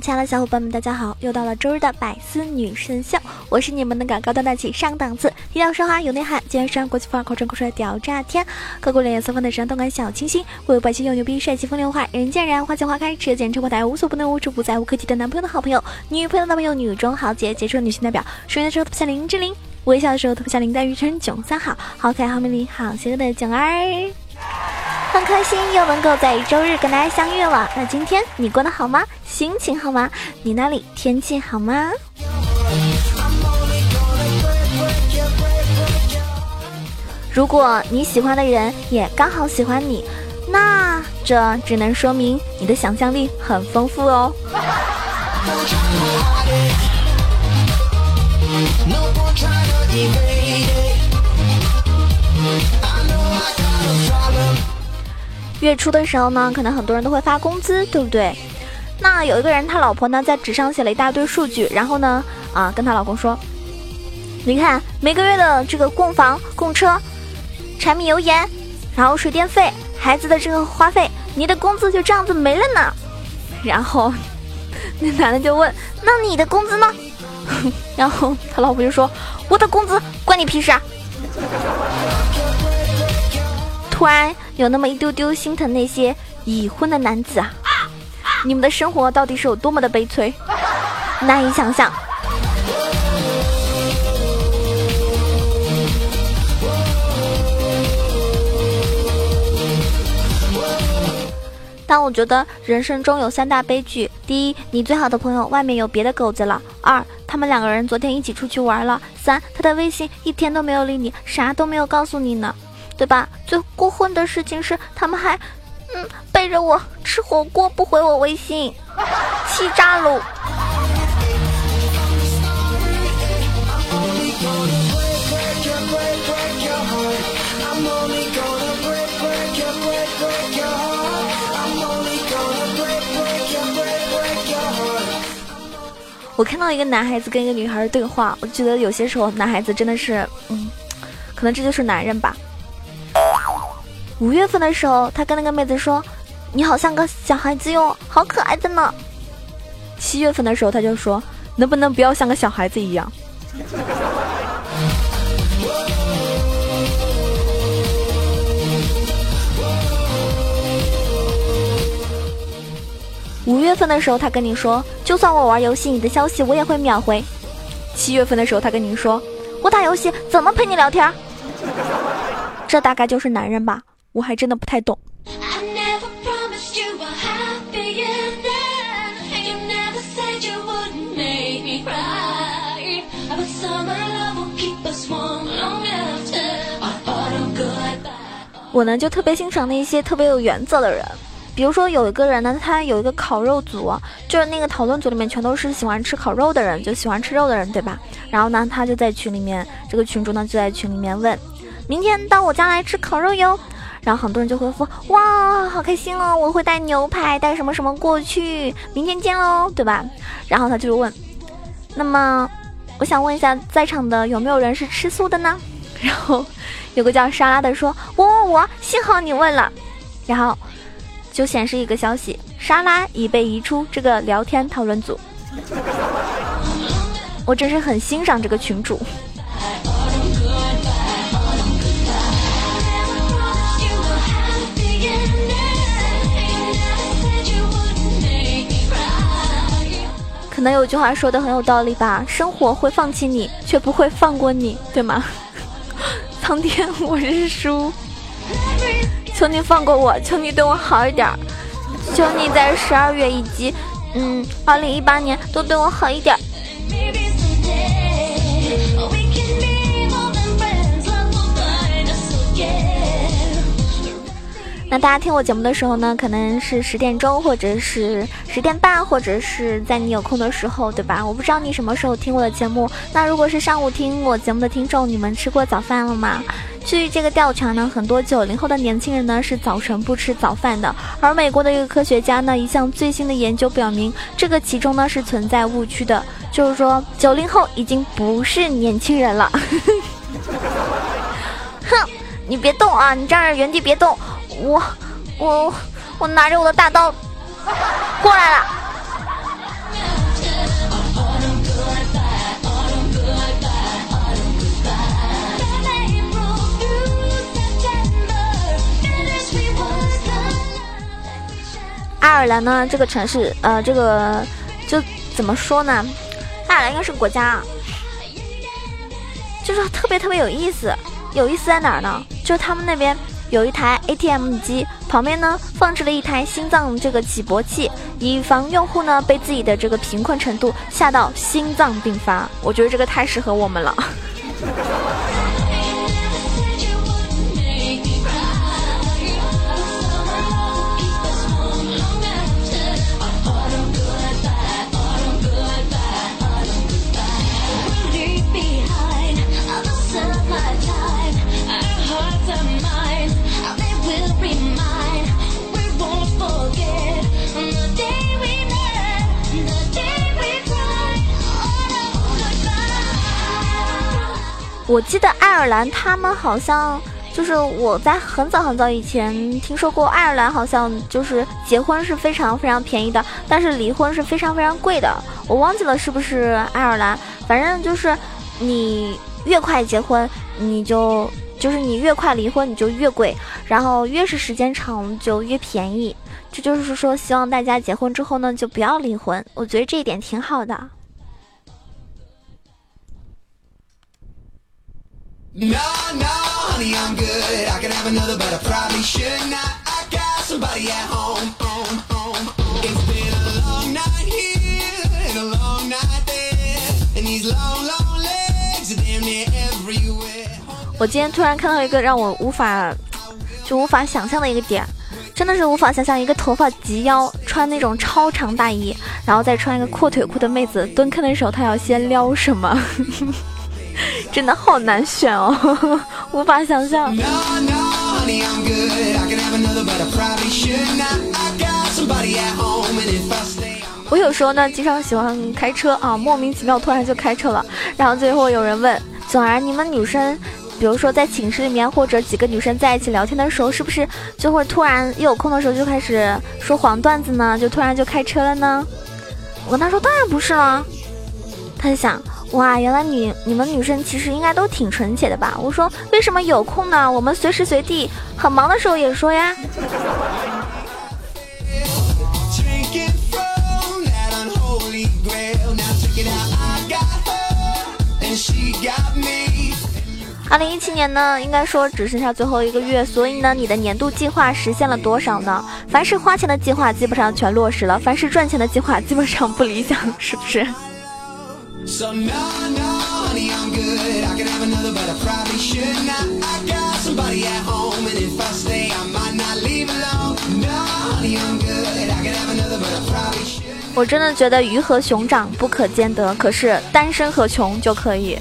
亲爱的小伙伴们，大家好！又到了周日的百思女神秀，我是你们那个高端大气上档次、低调奢华有内涵、今天上国际范儿、口传口帅屌炸天、高过脸颜色分的时尚动感小清新、会有百姓又牛逼、帅气风流坏、人见人爱、花见花开、吃见车爆胎、无所不能、无处不在、无可替代男朋友的好朋友、女朋友的男朋友、女中豪杰、杰出女性代表、熟颜的时候特别像林志玲，微笑的时候特别像林黛玉、陈囧三好，好可爱、好美丽、好邪恶的囧儿。很开心又能够在周日跟大家相遇了。那今天你过得好吗？心情好吗？你那里天气好吗？如果你喜欢的人也刚好喜欢你，那这只能说明你的想象力很丰富哦。月初的时候呢，可能很多人都会发工资，对不对？那有一个人，他老婆呢在纸上写了一大堆数据，然后呢，啊，跟他老公说：“你看每个月的这个供房、供车、柴米油盐，然后水电费、孩子的这个花费，你的工资就这样子没了呢。”然后那男的就问：“那你的工资呢？” 然后他老婆就说：“我的工资关你屁事啊！”突然有那么一丢丢心疼那些已婚的男子啊！你们的生活到底是有多么的悲催，难以想象。但我觉得人生中有三大悲剧：第一，你最好的朋友外面有别的狗子了；二，他们两个人昨天一起出去玩了；三，他的微信一天都没有理你，啥都没有告诉你呢。对吧？最过分的事情是，他们还，嗯，背着我吃火锅不回我微信，气炸了。我看到一个男孩子跟一个女孩的对话，我觉得有些时候男孩子真的是，嗯，可能这就是男人吧。五月份的时候，他跟那个妹子说：“你好像个小孩子哟，好可爱的呢。”七月份的时候，他就说：“能不能不要像个小孩子一样？”五月份的时候，他跟你说：“就算我玩游戏，你的消息我也会秒回。”七月份的时候，他跟你说：“我打游戏怎么陪你聊天？”这大概就是男人吧。我还真的不太懂。我呢就特别欣赏那些特别有原则的人，比如说有一个人呢，他有一个烤肉组，就是那个讨论组里面全都是喜欢吃烤肉的人，就喜欢吃肉的人，对吧？然后呢，他就在群里面，这个群主呢就在群里面问，明天到我家来吃烤肉哟。然后很多人就回复哇，好开心哦！我会带牛排，带什么什么过去，明天见喽，对吧？然后他就问，那么我想问一下，在场的有没有人是吃素的呢？然后有个叫沙拉的说，我我我，幸好你问了。然后就显示一个消息，沙拉已被移出这个聊天讨论组。我真是很欣赏这个群主。可能有句话说的很有道理吧，生活会放弃你，却不会放过你，对吗？苍天，我认输，求你放过我，求你对我好一点，求你在十二月以及嗯二零一八年都对我好一点。那大家听我节目的时候呢，可能是十点钟，或者是十点半，或者是在你有空的时候，对吧？我不知道你什么时候听我的节目。那如果是上午听我节目的听众，你们吃过早饭了吗？据这个调查呢，很多九零后的年轻人呢是早晨不吃早饭的。而美国的一个科学家呢，一项最新的研究表明，这个其中呢是存在误区的，就是说九零后已经不是年轻人了。哼，你别动啊，你站着原地别动。我，我，我拿着我的大刀过来了。爱尔兰呢，这个城市，呃，这个就怎么说呢？爱尔兰应该是国家，就是特别特别有意思。有意思在哪儿呢？就是他们那边。有一台 ATM 机，旁边呢放置了一台心脏这个起搏器，以防用户呢被自己的这个贫困程度吓到心脏病发。我觉得这个太适合我们了。我记得爱尔兰他们好像就是我在很早很早以前听说过，爱尔兰好像就是结婚是非常非常便宜的，但是离婚是非常非常贵的。我忘记了是不是爱尔兰，反正就是你越快结婚，你就就是你越快离婚你就越贵，然后越是时间长就越便宜。这就是说，希望大家结婚之后呢就不要离婚，我觉得这一点挺好的。No, no, honey, I'm good. I can have another, but I probably should not. I got somebody at home. home, home, home. It's been a long night here in a long night there. And these long, long legs are damn near everywhere. 我今天突然看到一个让我无法就无法想象的一个点，真的是无法想象一个头发及腰、穿那种超长大衣，然后再穿一个阔腿裤的妹子蹲坑的时候，她要先撩什么？真的好难选哦，无法想象。我有时候呢，经常喜欢开车啊，莫名其妙突然就开车了。然后最后有人问：总儿，你们女生，比如说在寝室里面或者几个女生在一起聊天的时候，是不是就会突然一有空的时候就开始说黄段子呢？就突然就开车了呢？我跟他说：当然不是了。他就想。哇，原来你你们女生其实应该都挺纯洁的吧？我说为什么有空呢？我们随时随地很忙的时候也说呀。二零一七年呢，应该说只剩下最后一个月，所以呢，你的年度计划实现了多少呢？凡是花钱的计划基本上全落实了，凡是赚钱的计划基本上不理想，是不是？我真的觉得鱼和熊掌不可兼得，可是单身和穷就可以。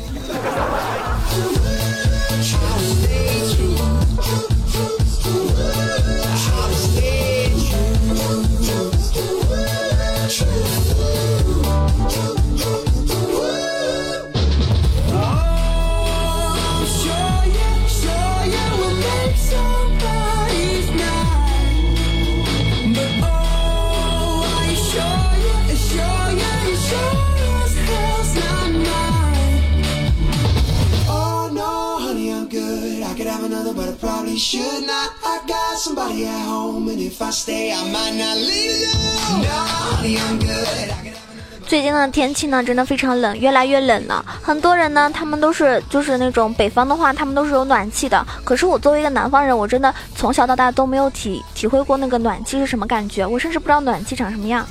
最近的天气呢，真的非常冷，越来越冷了。很多人呢，他们都是就是那种北方的话，他们都是有暖气的。可是我作为一个南方人，我真的从小到大都没有体体会过那个暖气是什么感觉，我甚至不知道暖气长什么样。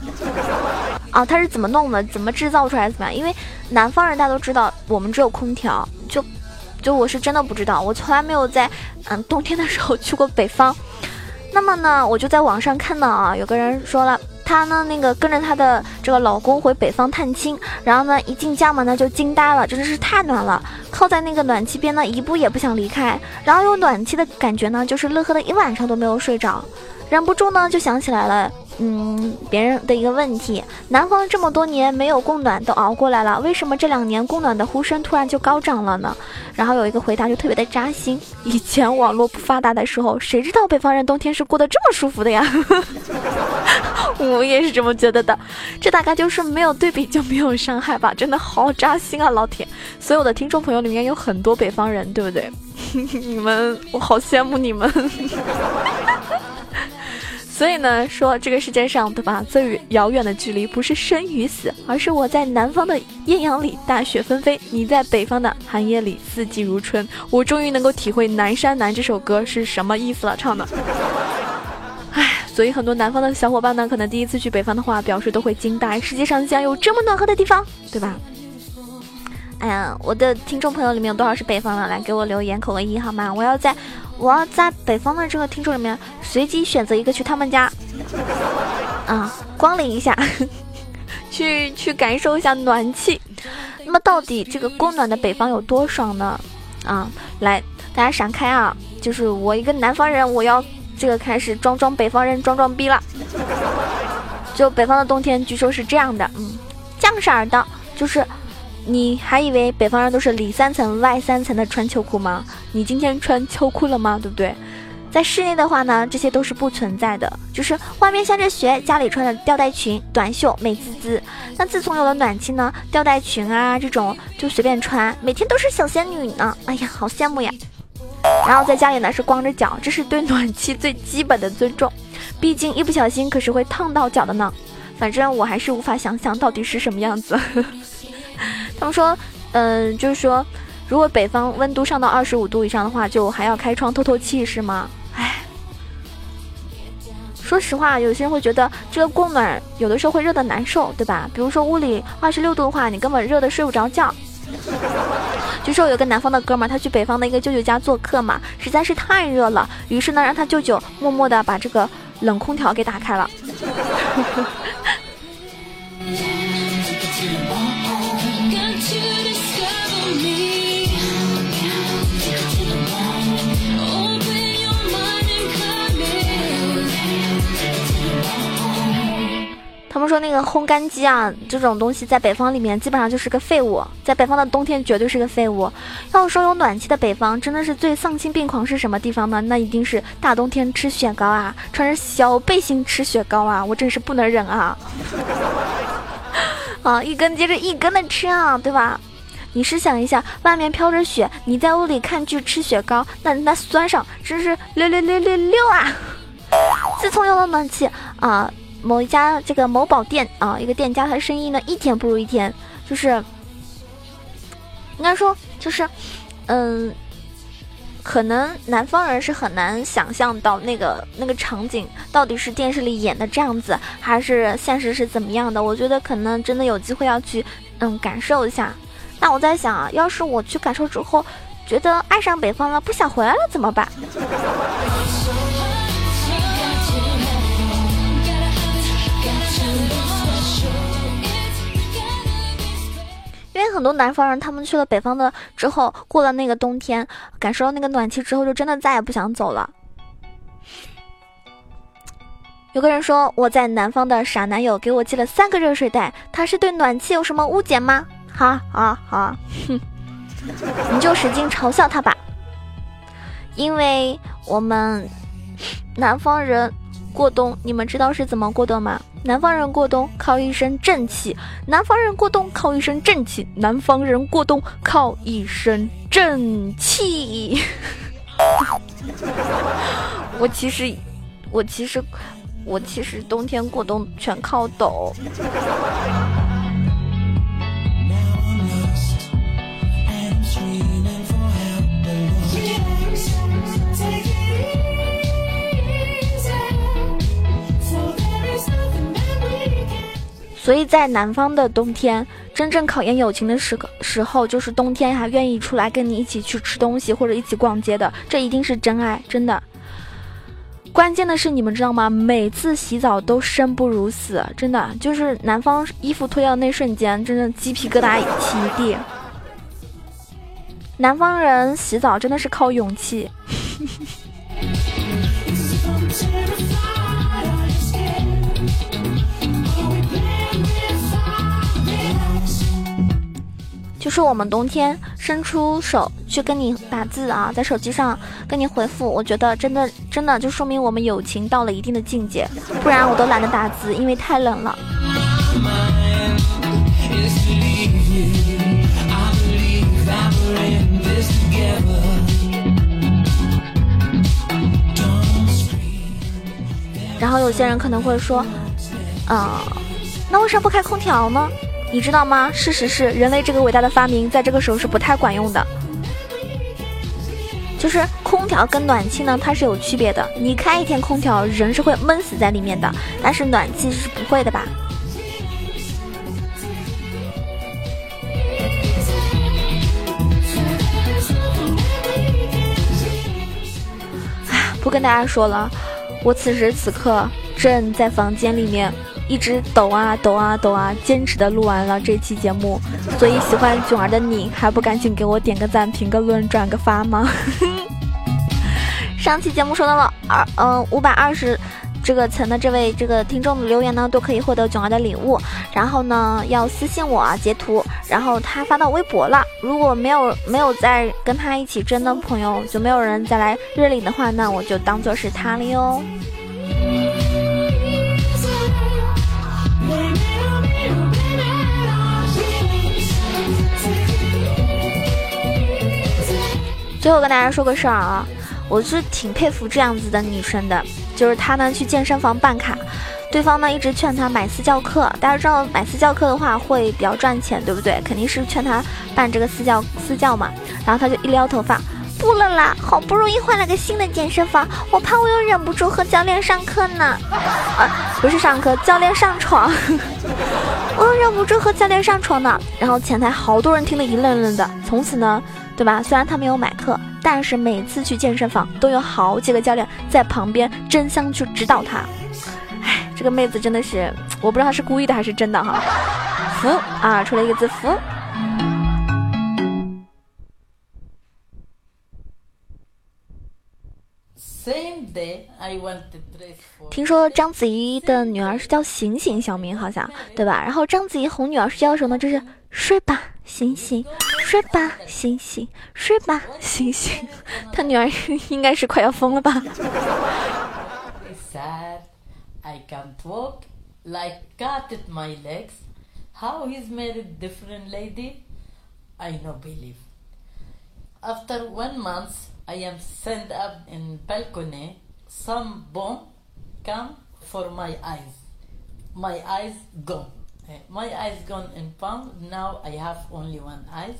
啊，它是怎么弄的？怎么制造出来的？怎么样？因为南方人大家都知道，我们只有空调，就。就我是真的不知道，我从来没有在嗯冬天的时候去过北方，那么呢，我就在网上看到啊，有个人说了，她呢那个跟着她的这个老公回北方探亲，然后呢一进家门呢就惊呆了，真的是太暖了，靠在那个暖气边呢一步也不想离开，然后有暖气的感觉呢，就是乐呵的一晚上都没有睡着，忍不住呢就想起来了。嗯，别人的一个问题，南方这么多年没有供暖都熬过来了，为什么这两年供暖的呼声突然就高涨了呢？然后有一个回答就特别的扎心，以前网络不发达的时候，谁知道北方人冬天是过得这么舒服的呀？我也是这么觉得的，这大概就是没有对比就没有伤害吧，真的好扎心啊，老铁！所有的听众朋友里面有很多北方人，对不对？你们，我好羡慕你们。所以呢，说这个世界上对吧，最遥远的距离不是生与死，而是我在南方的艳阳里大雪纷飞，你在北方的寒夜里四季如春。我终于能够体会《南山南》这首歌是什么意思了，唱的。唉，所以很多南方的小伙伴呢，可能第一次去北方的话，表示都会惊呆，世界上竟然有这么暖和的地方，对吧？哎呀，我的听众朋友里面有多少是北方的？来给我留言扣个一好吗？我要在。我要在北方的这个听众里面随机选择一个去他们家，啊，光临一下，去去感受一下暖气。那么到底这个供暖的北方有多爽呢？啊，来，大家闪开啊！就是我一个南方人，我要这个开始装装北方人装装逼了。就北方的冬天，据说是这样的，嗯，降色儿的，就是。你还以为北方人都是里三层外三层的穿秋裤吗？你今天穿秋裤了吗？对不对？在室内的话呢，这些都是不存在的，就是外面下着雪，家里穿着吊带裙、短袖，美滋滋。那自从有了暖气呢，吊带裙啊这种就随便穿，每天都是小仙女呢。哎呀，好羡慕呀！然后在家里呢是光着脚，这是对暖气最基本的尊重，毕竟一不小心可是会烫到脚的呢。反正我还是无法想象到底是什么样子。他们说，嗯，就是说，如果北方温度上到二十五度以上的话，就还要开窗透透气，是吗？唉，说实话，有些人会觉得这个供暖有的时候会热的难受，对吧？比如说屋里二十六度的话，你根本热的睡不着觉。据说有个南方的哥们儿，他去北方的一个舅舅家做客嘛，实在是太热了，于是呢，让他舅舅默默的把这个冷空调给打开了。他们说那个烘干机啊，这种东西在北方里面基本上就是个废物，在北方的冬天绝对是个废物。要说有暖气的北方，真的是最丧心病狂是什么地方呢？那一定是大冬天吃雪糕啊，穿着小背心吃雪糕啊，我真是不能忍啊！啊，一根接着一根的吃啊，对吧？你试想一下，外面飘着雪，你在屋里看剧吃雪糕，那那酸爽真是六六六六六啊！自从有了暖气啊。某一家这个某宝店啊，一个店家，他生意呢一天不如一天，就是应该说就是，嗯，可能南方人是很难想象到那个那个场景到底是电视里演的这样子，还是现实是怎么样的。我觉得可能真的有机会要去嗯感受一下。那我在想啊，要是我去感受之后，觉得爱上北方了，不想回来了怎么办？因为很多南方人，他们去了北方的之后，过了那个冬天，感受到那个暖气之后，就真的再也不想走了。有个人说我在南方的傻男友给我寄了三个热水袋，他是对暖气有什么误解吗？哈啊哈，哼，你就使劲嘲笑他吧，因为我们南方人过冬，你们知道是怎么过冬吗？南方人过冬靠一身正气，南方人过冬靠一身正气，南方人过冬靠一身正气。我其实，我其实，我其实冬天过冬全靠抖。所以在南方的冬天，真正考验友情的时时候，就是冬天还愿意出来跟你一起去吃东西或者一起逛街的，这一定是真爱，真的。关键的是，你们知道吗？每次洗澡都生不如死，真的就是南方衣服脱掉那瞬间，真的鸡皮疙瘩起一地。南方人洗澡真的是靠勇气。就是我们冬天伸出手去跟你打字啊，在手机上跟你回复，我觉得真的真的就说明我们友情到了一定的境界，不然我都懒得打字，因为太冷了。然后有些人可能会说，嗯，那为啥不开空调呢？你知道吗？事实是，人类这个伟大的发明在这个时候是不太管用的。就是空调跟暖气呢，它是有区别的。你开一天空调，人是会闷死在里面的，但是暖气是不会的吧？不跟大家说了，我此时此刻正在房间里面。一直抖啊抖啊抖啊，坚持的录完了这期节目，所以喜欢囧儿的你还不赶紧给我点个赞、评个论、转个发吗？上期节目说到了二嗯五百二十这个层的这位这个听众的留言呢，都可以获得囧儿的礼物。然后呢，要私信我啊，截图，然后他发到微博了。如果没有没有再跟他一起争的朋友，就没有人再来认领的话，那我就当做是他了哟。最后跟大家说个事儿啊，我是挺佩服这样子的女生的，就是她呢去健身房办卡，对方呢一直劝她买私教课，大家知道买私教课的话会比较赚钱，对不对？肯定是劝她办这个私教私教嘛，然后她就一撩头发，不了啦，好不容易换了个新的健身房，我怕我又忍不住和教练上课呢，啊，不是上课，教练上床，我又忍不住和教练上床呢，然后前台好多人听得一愣愣的，从此呢。对吧？虽然他没有买课，但是每次去健身房都有好几个教练在旁边争相去指导他。哎，这个妹子真的是，我不知道她是故意的还是真的哈。服啊，出了一个字服。听说章子怡的女儿是叫醒醒小明，好像对吧？然后章子怡哄女儿是叫什么？就是睡吧，醒醒。睡吧，醒醒，睡吧，醒醒。她女儿应该是快要疯了吧。After one month, I am sent up in balcony. Some bomb come for my eyes. My eyes gone. Eh, my eyes gone in palm. Now I have only one eye.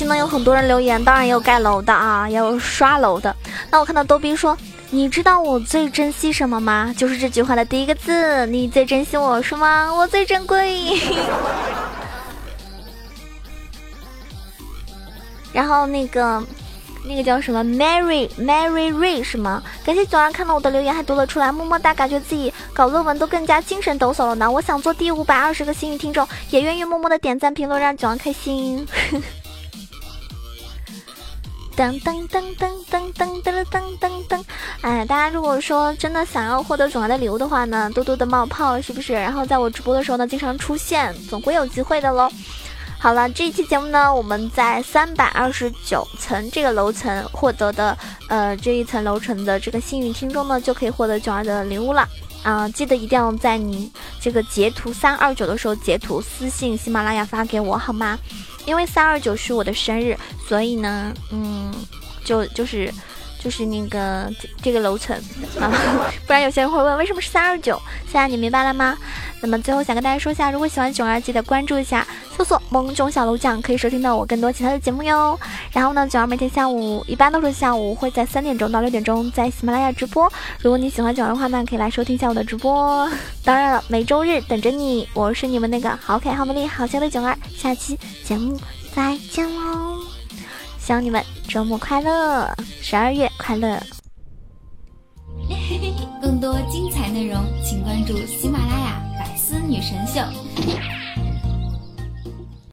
期呢有很多人留言，当然也有盖楼的啊，也有刷楼的。那我看到逗比说：“你知道我最珍惜什么吗？就是这句话的第一个字。你最珍惜我是吗？我最珍贵。然后那个那个叫什么 Mary Mary Ray 是吗？感谢九儿看到我的留言还读了出来，么么哒！感觉自己搞论文都更加精神抖擞了呢。我想做第五百二十个幸运听众，也愿意默默的点赞评论，让九儿开心。噔噔噔噔噔噔噔噔噔噔！哎，大家如果说真的想要获得总儿的礼物的话呢，多多的冒泡是不是？然后在我直播的时候呢，经常出现，总会有机会的喽。好了，这一期节目呢，我们在三百二十九层这个楼层获得的，呃，这一层楼层的这个幸运听众呢，就可以获得九儿的礼物了。啊，记得一定要在你这个截图三二九的时候截图私信喜马拉雅发给我好吗？因为三二九是我的生日，所以呢，嗯，就就是就是那个这个楼层啊，不然有些人会问为什么是三二九。现在你明白了吗？那么最后想跟大家说一下，如果喜欢囧儿，记得关注一下，搜索“萌囧小楼酱”，可以收听到我更多其他的节目哟。然后呢，囧儿每天下午一般都是下午会在三点钟到六点钟在喜马拉雅直播。如果你喜欢囧儿的话呢，可以来收听一下我的直播。当然了，每周日等着你，我是你们那个好可爱、好美丽、好笑的囧儿。下期节目再见喽！希望你们周末快乐，十二月快乐。更多精彩内容，请关注喜马拉雅《百思女神秀》。